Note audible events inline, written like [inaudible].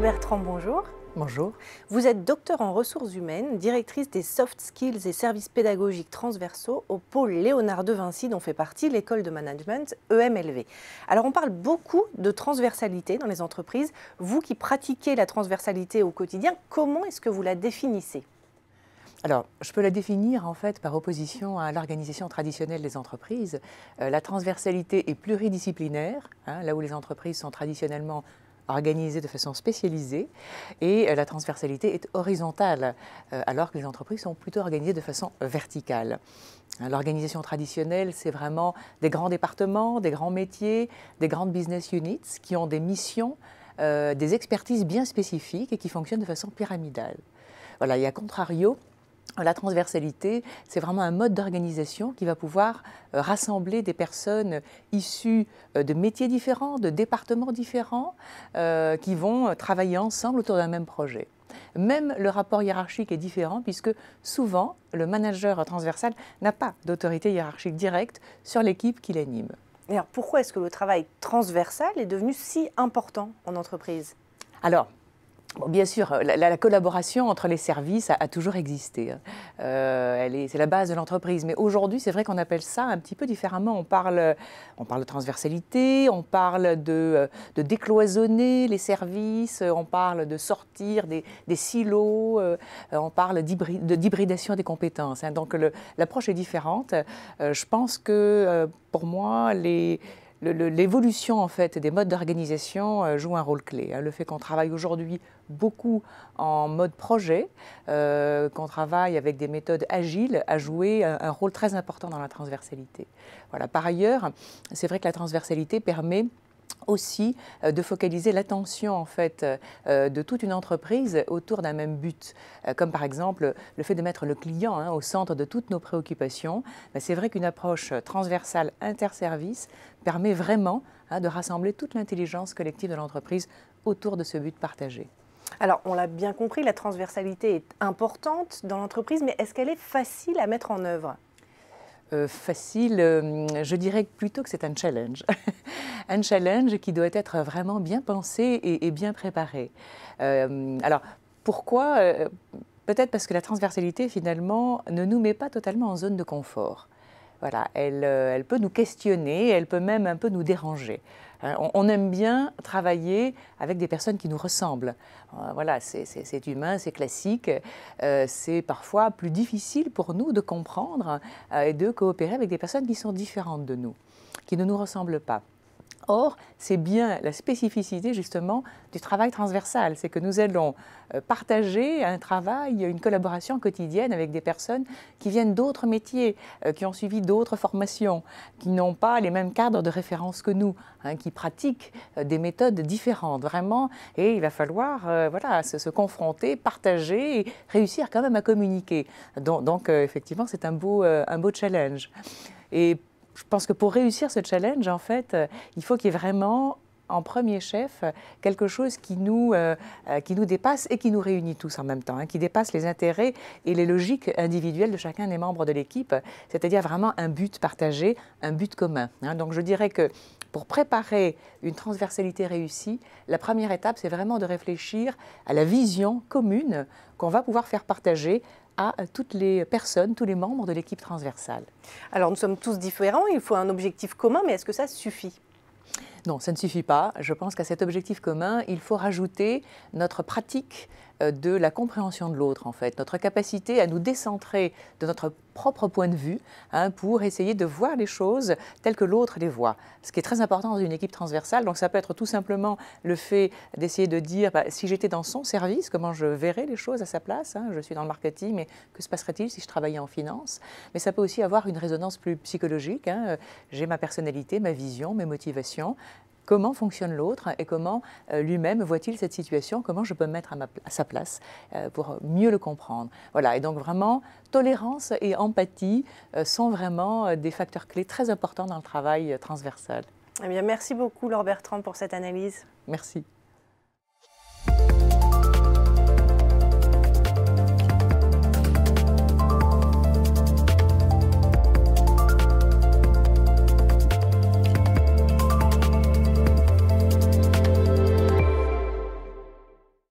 Bertrand, bonjour. Bonjour. Vous êtes docteur en ressources humaines, directrice des soft skills et services pédagogiques transversaux au pôle Léonard de Vinci, dont fait partie l'école de management EMLV. Alors, on parle beaucoup de transversalité dans les entreprises. Vous qui pratiquez la transversalité au quotidien, comment est-ce que vous la définissez? Alors, je peux la définir en fait par opposition à l'organisation traditionnelle des entreprises. Euh, la transversalité est pluridisciplinaire, hein, là où les entreprises sont traditionnellement organisées de façon spécialisée, et euh, la transversalité est horizontale, euh, alors que les entreprises sont plutôt organisées de façon verticale. Hein, l'organisation traditionnelle, c'est vraiment des grands départements, des grands métiers, des grandes business units qui ont des missions, des expertises bien spécifiques et qui fonctionnent de façon pyramidale. Voilà, et à contrario, la transversalité, c'est vraiment un mode d'organisation qui va pouvoir euh, rassembler des personnes issues euh, de métiers différents, de départements différents, euh, qui vont travailler ensemble autour d'un même projet. Même le rapport hiérarchique est différent puisque souvent le manager transversal n'a pas d'autorité hiérarchique directe sur l'équipe qu'il anime. alors pourquoi est-ce que le travail transversal est devenu si important en entreprise? Alors, bien sûr, la, collaboration entre les services a, toujours existé. Hein. Euh, c'est la base de l'entreprise. Mais aujourd'hui, c'est vrai qu'on appelle ça un petit peu différemment. On parle, on parle de transversalité, on parle de, de décloisonner les services, on parle de sortir des, silos, euh, on parle d'hybridation des compétences. Hein. Donc l'approche est différente. Euh, je pense que pour moi, les l'évolution en fait des modes d'organisation euh, joue un rôle clé. Le fait qu'on travaille aujourd'hui beaucoup en mode projet, euh, qu'on travaille avec des méthodes agiles, a joué un, rôle très important dans la transversalité. Voilà. Par ailleurs, c'est vrai que la transversalité permet aussi euh, de focaliser l'attention en fait euh, de toute une entreprise autour d'un même but, euh, comme par exemple le fait de mettre le client hein, au centre de toutes nos préoccupations. Ben, c'est vrai qu'une approche transversale interservice permet vraiment hein, de rassembler toute l'intelligence collective de l'entreprise autour de ce but partagé. Alors, on l'a bien compris, la transversalité est importante dans l'entreprise, mais est-ce qu'elle est facile à mettre en œuvre? Euh, facile, euh, je dirais plutôt que c'est un challenge. [laughs] un challenge qui doit être vraiment bien pensé et, bien préparé. Euh, alors, pourquoi Peut-être parce que la transversalité, finalement, ne nous met pas totalement en zone de confort. Voilà, elle, elle peut nous questionner, elle peut même un peu nous déranger. Hein, on, aime bien travailler avec des personnes qui nous ressemblent. Euh, voilà, c'est humain, c'est classique. Euh, c'est parfois plus difficile pour nous de comprendre euh, et de coopérer avec des personnes qui sont différentes de nous, qui ne nous ressemblent pas. Or, c'est bien la spécificité justement du travail transversal, c'est que nous allons euh, partager un travail, une collaboration quotidienne avec des personnes qui viennent d'autres métiers, euh, qui ont suivi d'autres formations, qui n'ont pas les mêmes cadres de référence que nous, hein, qui pratiquent euh, des méthodes différentes vraiment, et il va falloir voilà, se, confronter, partager et réussir quand même à communiquer. Donc, effectivement, c'est un beau, un beau challenge. Je pense que pour réussir ce challenge, en fait, euh, il faut qu'il y ait vraiment en premier chef quelque chose qui nous, euh, euh, qui nous dépasse et qui nous réunit tous en même temps, hein, qui dépasse les intérêts et les logiques individuelles de chacun des membres de l'équipe, c'est-à-dire vraiment un but partagé, un but commun. Hein. Donc je dirais que pour préparer une transversalité réussie, la première étape, c'est vraiment de réfléchir à la vision commune qu'on va pouvoir faire partager à toutes les personnes, tous les membres de l'équipe transversale. Alors nous sommes tous différents, il faut un objectif commun, mais est-ce que ça suffit? Non, ça ne suffit pas. Je pense qu'à cet objectif commun, il faut rajouter notre pratique euh, de la compréhension de l'autre, en fait, notre capacité à nous décentrer de notre propre point de vue hein, pour essayer de voir les choses telles que l'autre les voit. Ce qui est très important dans une équipe transversale. Donc ça peut être tout simplement le fait d'essayer de dire bah, si j'étais dans son service, comment je verrais les choses à sa place. Hein. je suis dans le marketing, mais que se passerait-il si je travaillais en finance? Mais ça peut aussi avoir une résonance plus psychologique. Hein. J'ai ma personnalité, ma vision, mes motivations comment fonctionne l'autre et comment euh, lui-même voit-il cette situation, comment je peux me mettre à, sa place euh, pour mieux le comprendre? Voilà, et donc vraiment, tolérance et empathie euh, sont vraiment des facteurs clés très importants dans le travail transversal. Eh bien, merci beaucoup Laure Bertrand pour cette analyse. Merci.